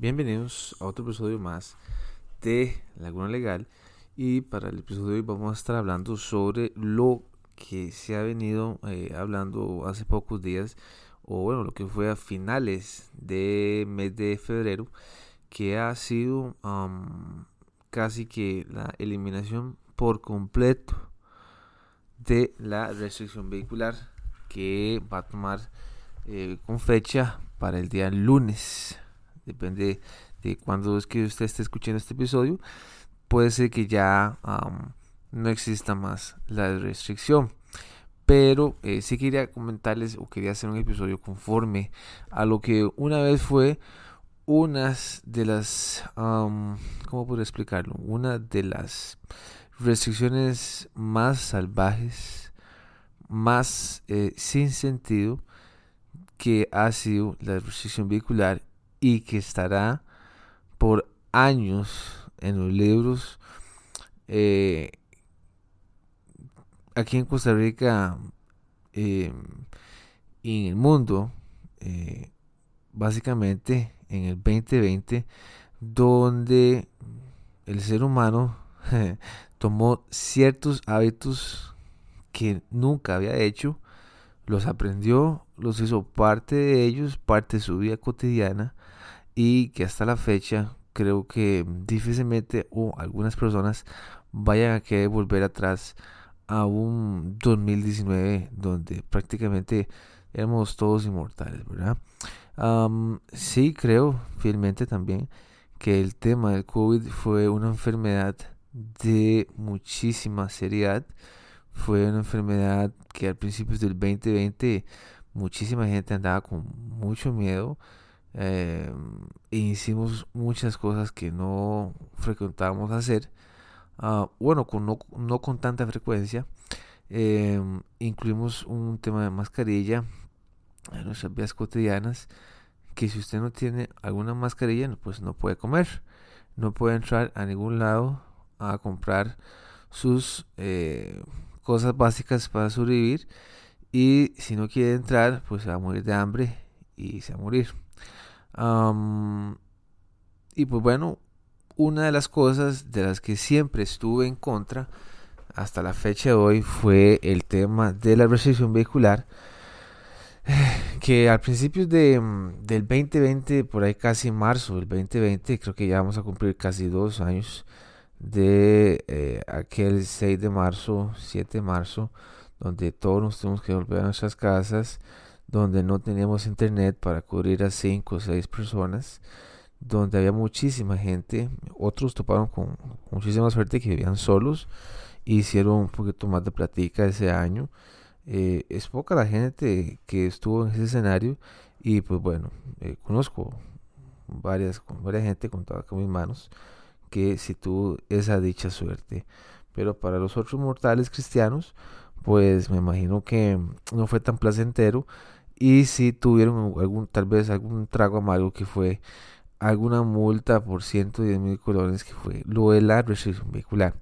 Bienvenidos a otro episodio más de Laguna Legal. Y para el episodio de hoy vamos a estar hablando sobre lo que se ha venido eh, hablando hace pocos días o bueno lo que fue a finales de mes de febrero que ha sido casi que la eliminación por completo de la restricción vehicular que va a tomar eh, con fecha para el día lunes depende de cuándo es que usted esté escuchando este episodio, puede ser que ya no exista más la restricción. Pero eh, sí quería comentarles o quería hacer un episodio conforme a lo que una vez fue unas de las, ¿cómo puedo explicarlo? Una de las restricciones más salvajes, más eh, sin sentido que ha sido la restricción vehicular y que estará por años en los libros. Eh, aquí en Costa Rica eh, y en el mundo, eh, básicamente en el 2020, donde el ser humano tomó ciertos hábitos que nunca había hecho, los aprendió, los hizo parte de ellos, parte de su vida cotidiana y que hasta la fecha creo que difícilmente o algunas personas vayan a querer volver atrás a un 2019 donde prácticamente éramos todos inmortales, ¿verdad? sí creo fielmente también que el tema del COVID fue una enfermedad de muchísima seriedad. Fue una enfermedad que al principio del 2020 muchísima gente andaba con mucho miedo eh, hicimos muchas cosas que no frecuentábamos hacer. Ah, bueno, con, no, no, con tanta frecuencia. Em, incluimos un tema de mascarilla en nuestras vías cotidianas. Que si usted no tiene alguna mascarilla, pues no puede comer. No puede entrar a ningún lado a comprar sus eh, cosas básicas para sobrevivir. Y si no quiere entrar, pues se va a morir de hambre y se va a morir y pues bueno, una de las cosas de las que siempre estuve en contra hasta la fecha de hoy fue el tema de la restricción vehicular que al principio de, del 2020, por ahí casi marzo del 2020, creo que ya vamos a cumplir casi dos años de eh, aquel 6 de marzo, 7 de marzo, donde todos nos tuvimos que volver a nuestras casas, donde no teníamos internet para cubrir a 5 o 6 personas, donde había muchísima gente, otros toparon con muchísima suerte que vivían solos, hicieron un poquito más de platica ese año. Eh, es poca la gente que estuvo en ese escenario y pues bueno, eh, conozco varias, varias gente contada con mis manos que si tuvo esa dicha suerte. Pero para los otros mortales cristianos, pues me imagino que no fue tan placentero y si tuvieron algún, tal vez algún trago amargo que fue alguna multa por 110 mil colones que fue lo de la restricción vehicular.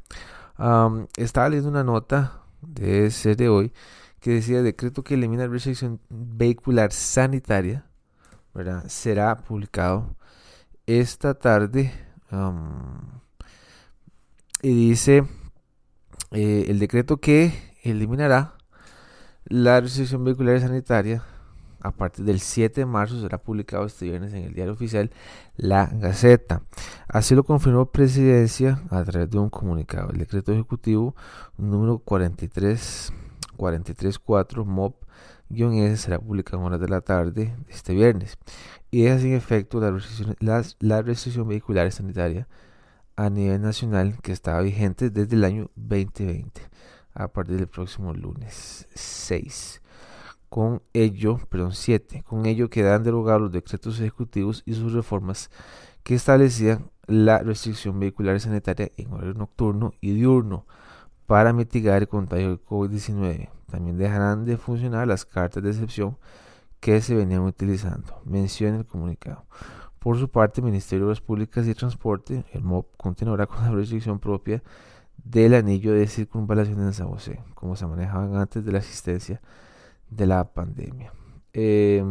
estaba leyendo una nota de ese de hoy que decía decreto que elimina la restricción vehicular sanitaria será publicado esta tarde y dice eh, el decreto que eliminará la restricción vehicular sanitaria a partir del 7 de marzo será publicado este viernes en el diario oficial La Gaceta. Así lo confirmó Presidencia a través de un comunicado. El decreto ejecutivo número 43 434 MOP-S será publicado en horas de la tarde este viernes y deja sin efecto la restricción, la restricción vehicular sanitaria a nivel nacional que estaba vigente desde el año 2020 a partir del próximo lunes 6. Con ello, perdón, 7. Con ello quedan derogados los decretos ejecutivos y sus reformas que establecían la restricción vehicular sanitaria en horario nocturno y diurno para mitigar el contagio de COVID-19. También dejarán de funcionar las cartas de excepción que se venían utilizando. Menciona el comunicado. Por su parte, el Ministerio de las Públicas y Transporte, el MOP, continuará con la restricción propia del anillo de circunvalación en San José, como se manejaban antes de la asistencia de la pandemia. Eh.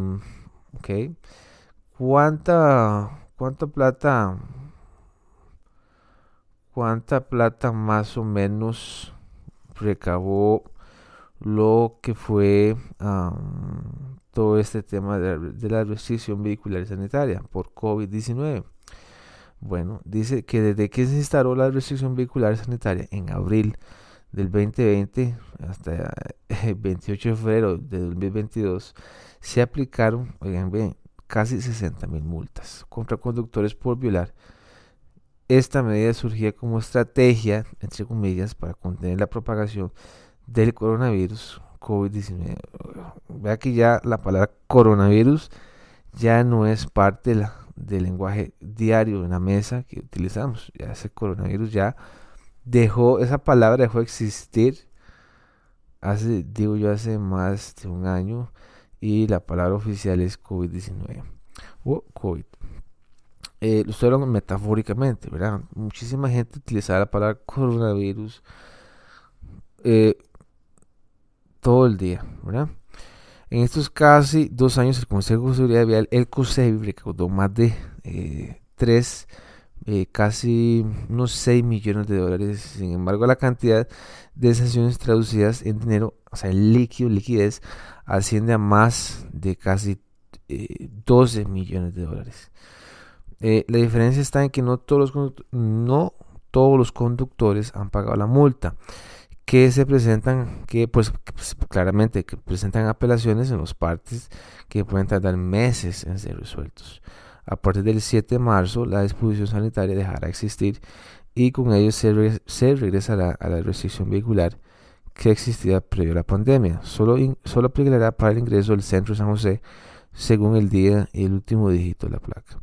¿Cuánta, ¿cuánta plata? ¿Cuánta plata más o menos recabó lo que fue todo este tema de, la restricción vehicular sanitaria por COVID-19? Bueno, dice que desde que se instaló la restricción vehicular sanitaria en abril del 2020 hasta el 28 de febrero de 2022 se aplicaron, oigan bien, casi 60 mil multas contra conductores por violar. Esta medida surgía como estrategia, entre comillas, para contener la propagación del coronavirus COVID-19. Vea que ya la palabra coronavirus ya no es parte del lenguaje diario en la mesa que utilizamos. Ya ese coronavirus ya dejó, esa palabra dejó de existir hace, digo yo, hace más de un año y la palabra oficial es COVID-19 o COVID. Eh, lo hablando metafóricamente, ¿verdad? Muchísima gente utilizaba la palabra coronavirus eh, todo el día, ¿verdad? En estos casi dos años, el Consejo de Seguridad Vial, el COSEBI, recaudó más de eh, 3 eh, casi unos 6 millones de dólares. Sin embargo, la cantidad de sanciones traducidas en dinero, o sea, el líquido, liquidez, asciende a más de casi 12 eh, millones de dólares. Eh, la diferencia está en que no todos, los, no todos los conductores han pagado la multa que se presentan, que pues, pues, claramente presentan apelaciones en los partes que pueden tardar meses en ser resueltos. A partir del 7 de marzo, la disposición sanitaria dejará de existir y con ello se, regresará a la restricción vehicular que existía previo a la pandemia. Solo, solo aplicará para el ingreso del centro de San José según el día y el último dígito de la placa.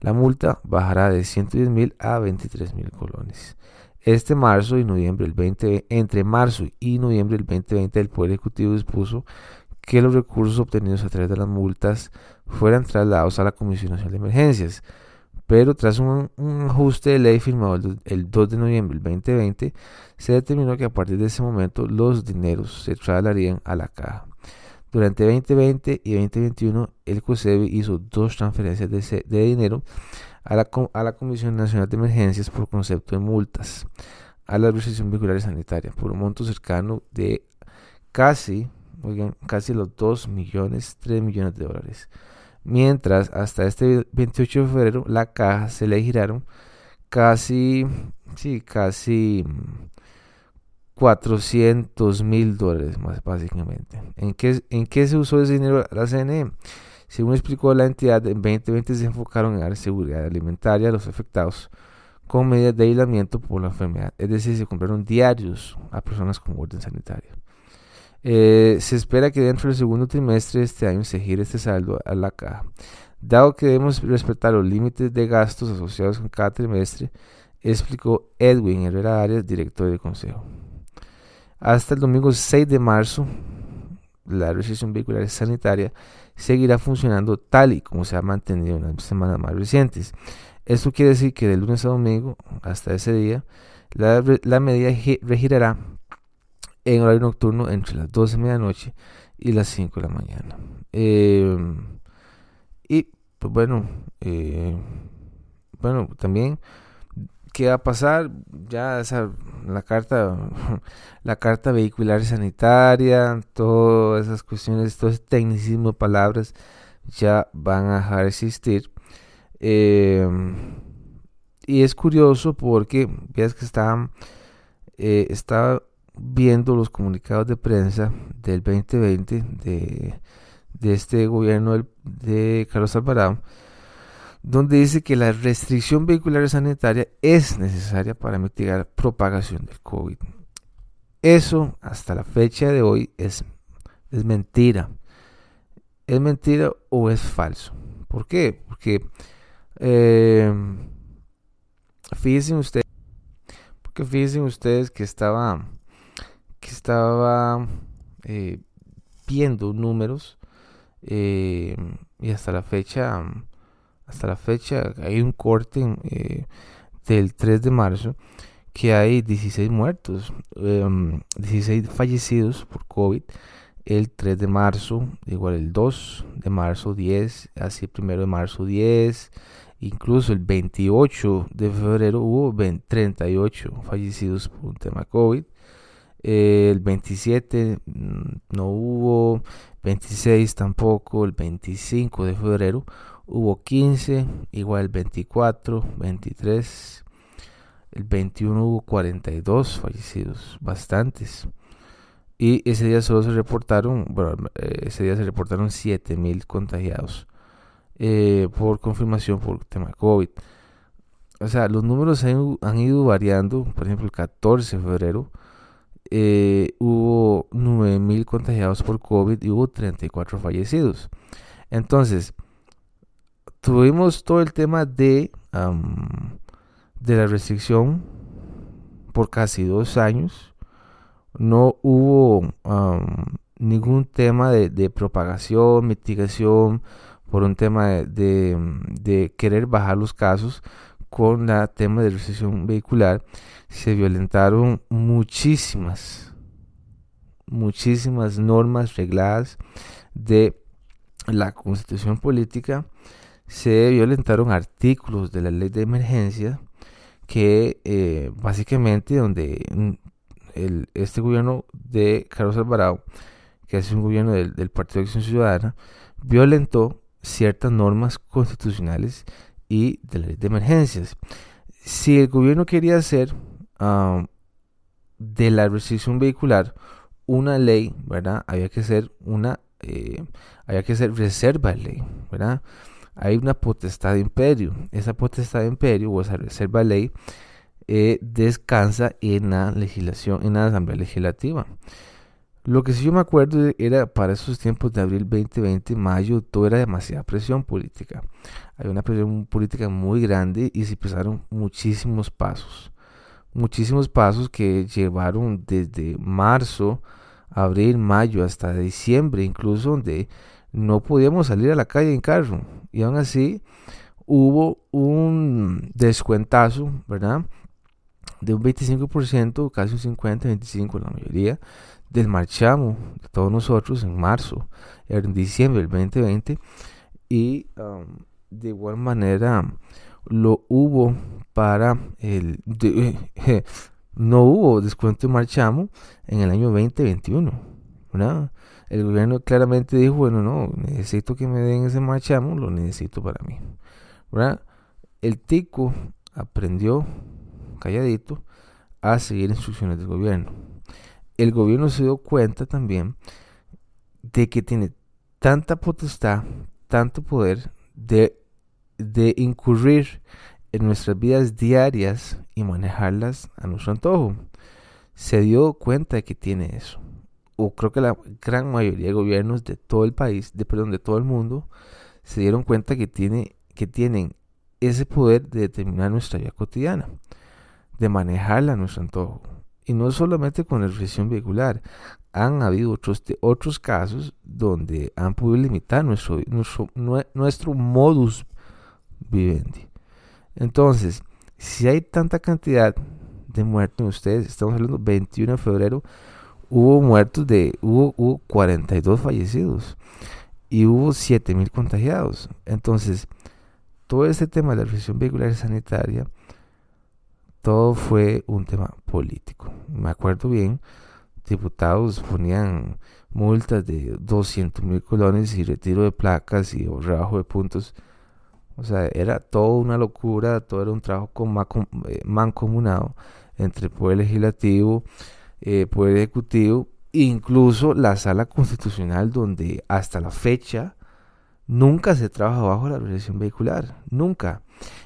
La multa bajará de 110 mil a 23 mil colones. Este marzo y noviembre del 20, entre marzo y noviembre del 2020, el Poder Ejecutivo dispuso que los recursos obtenidos a través de las multas fueran trasladados a la Comisión Nacional de Emergencias. Pero tras un, ajuste de ley firmado el, 2 de noviembre del 2020, se determinó que a partir de ese momento los dineros se trasladarían a la caja. Durante 2020 y 2021, el COSEBI hizo dos transferencias de, dinero a la, Comisión Nacional de Emergencias por concepto de multas a la Administración Vehicular Sanitaria por un monto cercano de casi oigan, casi los 2 millones, 3 millones de dólares. Mientras hasta este 28 de febrero la caja se le giraron casi, sí, casi 400 mil dólares más básicamente. ¿En qué, ¿En qué se usó ese dinero la CNE? Según explicó la entidad, en 2020 se enfocaron en dar seguridad alimentaria a los afectados con medidas de aislamiento por la enfermedad. Es decir, se compraron diarios a personas con orden sanitario. Eh, se espera que dentro del segundo trimestre de este año se gire este saldo a la caja. Dado que debemos respetar los límites de gastos asociados con cada trimestre, explicó Edwin Herrera Arias, director del Consejo. Hasta el domingo 6 de marzo, la recesión vehicular sanitaria seguirá funcionando tal y como se ha mantenido en las semanas más recientes. Esto quiere decir que de lunes a domingo, hasta ese día, la, la medida regirará en horario nocturno entre las 12 de medianoche y las 5 de la mañana. Em, y pues bueno, eh, bueno, también qué va a pasar ya esa, la carta la carta vehicular sanitaria todas esas cuestiones todo ese tecnicismo de palabras ya van a dejar de existir em, y es curioso porque ves que está eh, está viendo los comunicados de prensa del 2020 de, de este gobierno de Carlos Alvarado, donde dice que la restricción vehicular sanitaria es necesaria para mitigar propagación del COVID. Eso hasta la fecha de hoy es, es mentira. ¿Es mentira o es falso? ¿Por qué? Porque eh, fíjense ustedes, porque fíjense ustedes que estaba estaba eh, viendo números eh, y hasta la fecha hasta la fecha hay un corte eh, del 3 de marzo que hay 16 muertos 16 fallecidos por COVID el 3 de marzo igual el 2 de marzo 10 así el 1 de marzo 10 Incluso el 28 de febrero hubo 38 fallecidos por un tema COVID. El 27 mm, no hubo, 26 tampoco, el 25 de febrero hubo 15, igual el 24, 23, el 21 hubo 42 fallecidos, bastantes. Y ese día solo se reportaron, bueno, eh, ese día se reportaron 7000 contagiados eh, por confirmación por tema COVID. O sea, los números han, ido variando. Por ejemplo, el 14 de febrero eh, hubo 9000 contagiados por COVID y hubo 34 fallecidos. Entonces, tuvimos todo el tema de, de la restricción por casi dos años no hubo ningún tema de, propagación, mitigación, por un tema de, querer bajar los casos con el tema de recesión vehicular. Se violentaron muchísimas, muchísimas normas regladas de la constitución política. Se violentaron artículos de la ley de emergencia que eh, básicamente donde este gobierno de Carlos Alvarado, que es un gobierno del, Partido de Acción Ciudadana, violentó ciertas normas constitucionales y de la ley de emergencias. Si el gobierno quería hacer de la restricción vehicular una ley, ¿verdad? Había que hacer una, eh, había que hacer reserva de ley, ¿verdad? Hay una potestad de imperio. Esa potestad de imperio o esa reserva de ley eh, descansa en la legislación, en la Asamblea Legislativa. Lo que sí yo me acuerdo era para esos tiempos de abril 2020, mayo, todo era demasiada presión política. Había una presión política muy grande y se empezaron muchísimos pasos. Muchísimos pasos que llevaron desde marzo, abril, mayo hasta diciembre, incluso donde no podíamos salir a la calle en carro. Y aún así hubo un descuentazo, ¿verdad? de un 25%, casi un 50, 25 la mayoría, del marchamo todos nosotros en marzo, en diciembre del 2020, y um, de igual manera lo hubo para el... no hubo descuento de marchamo en el año 2021, El gobierno claramente dijo, bueno, no, necesito que me den ese marchamo, lo necesito para mí, El tico aprendió calladito a seguir instrucciones del gobierno. El gobierno se dio cuenta también de que tiene tanta potestad, tanto poder de, de incurrir en nuestras vidas diarias y manejarlas a nuestro antojo. Se dio cuenta de que tiene eso. O creo que la gran mayoría de gobiernos de todo el país, de perdón, de todo el mundo, se dieron cuenta que, tiene, que tienen ese poder de determinar nuestra vida cotidiana de manejarla a nuestro antojo. Y no solamente con la restricción vehicular, han habido otros, otros casos donde han podido limitar nuestro, nuestro, modus vivendi. Entonces, si hay tanta cantidad de muertos en ustedes, estamos hablando 21 de febrero, hubo muertos de, hubo, hubo 42 fallecidos y hubo 7000 contagiados. Entonces, todo este tema de la restricción vehicular sanitaria todo fue un tema político. Me acuerdo bien, diputados ponían multas de 200 mil colones y retiro de placas y rebajo de puntos. O sea, era toda una locura, todo era un trabajo con, eh, mancomunado entre el Poder Legislativo, eh, Poder Ejecutivo, incluso la Sala Constitucional, donde hasta la fecha nunca se trabaja bajo la restricción vehicular, nunca.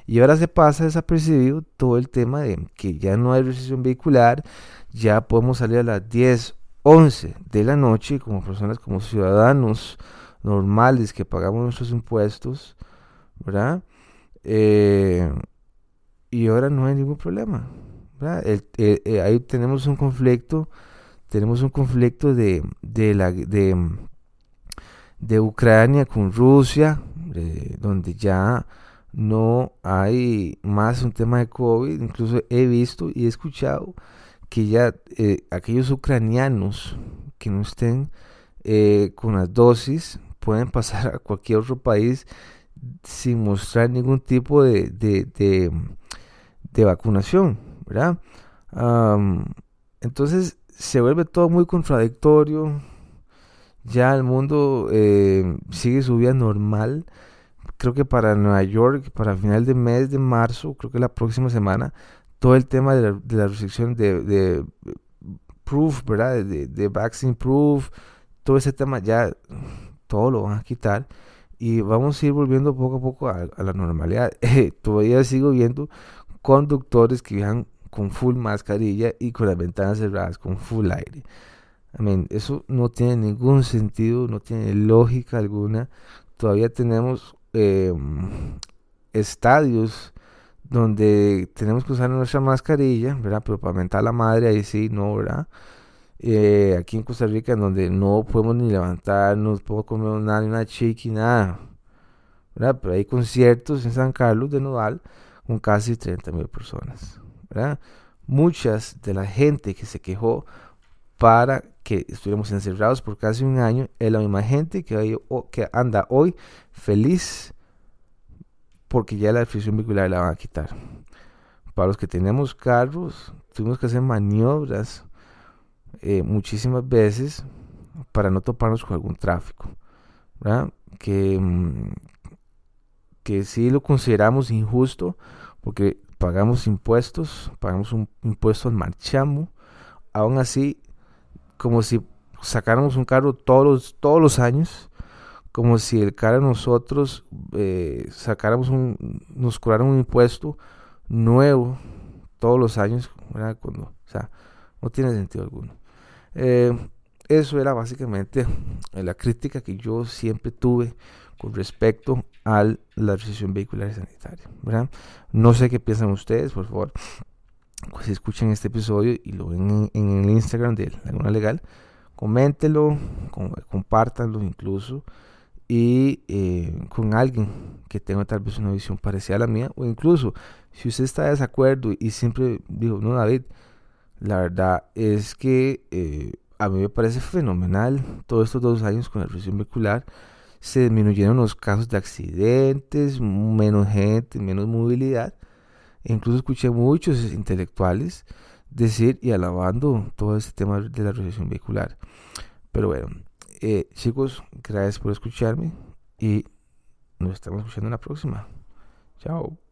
Y ahora se pasa desapercibido todo el tema de que ya no hay restricción vehicular, ya podemos salir a las 10, 11 de la noche como personas, como ciudadanos normales que pagamos nuestros impuestos, ¿verdad? Eh, y ahora no hay ningún problema. Eh, ahí tenemos un conflicto, tenemos un conflicto de, de, la, de Ucrania con Rusia, donde ya no hay más un tema de COVID, incluso he visto y he escuchado que ya eh, aquellos ucranianos que no estén eh, con las dosis pueden pasar a cualquier otro país sin mostrar ningún tipo de, de, de, vacunación, ¿verdad? entonces se vuelve todo muy contradictorio. Ya el mundo eh, sigue su vida normal. Creo que para Nueva York, para final de mes de marzo, creo que la próxima semana, todo el tema de la, de la restricción de, de, proof, ¿verdad? De, de, vaccine proof, todo ese tema ya, todo lo van a quitar y vamos a ir volviendo poco a poco a, la normalidad. todavía sigo viendo conductores que viajan con full mascarilla y con las ventanas cerradas, con full aire. I eso no tiene ningún sentido, no tiene lógica alguna. Todavía tenemos em, estadios donde tenemos que usar nuestra mascarilla, ¿verdad? Pero para mentar la madre, ahí sí, no, ¿verdad? Eh, aquí en Costa Rica, en donde no podemos ni levantarnos, podemos comer nada, ni una chiqui, nada, ¿verdad? Pero hay conciertos en San Carlos de Nodal con casi 30 mil personas, ¿verdad? Muchas de la gente que se quejó para que estuviéramos encerrados por casi un año es la misma gente que, anda hoy feliz porque ya la restricción vehicular la van a quitar. Para los que tenemos carros, tuvimos que hacer maniobras eh, muchísimas veces para no toparnos con algún tráfico. Que, mm, que sí lo consideramos injusto porque pagamos impuestos, pagamos un impuesto al marchamo, aún así, como si sacáramos un carro todos los, todos los años, como si el carro nosotros eh, sacáramos un, nos cobraran un impuesto nuevo todos los años, Cuando, o sea, no tiene sentido alguno. Eh, eso era básicamente la crítica que yo siempre tuve con respecto a la recesión vehicular sanitaria. ¿verdad? No sé qué piensan ustedes, por favor. Si escuchan este episodio y lo ven en, el Instagram de Laguna Legal, coméntelo, compártanlo incluso y eh, con alguien que tenga tal vez una visión parecida a la mía o incluso si usted está de desacuerdo y siempre digo, no David, la verdad es que eh, a mí me parece fenomenal todos estos dos años con la represión vehicular. Se disminuyeron los casos de accidentes, menos gente, menos movilidad. Incluso escuché muchos intelectuales decir y alabando todo este tema de la recesión vehicular. Pero bueno, eh, chicos, gracias por escucharme y nos estamos escuchando en la próxima. Chao.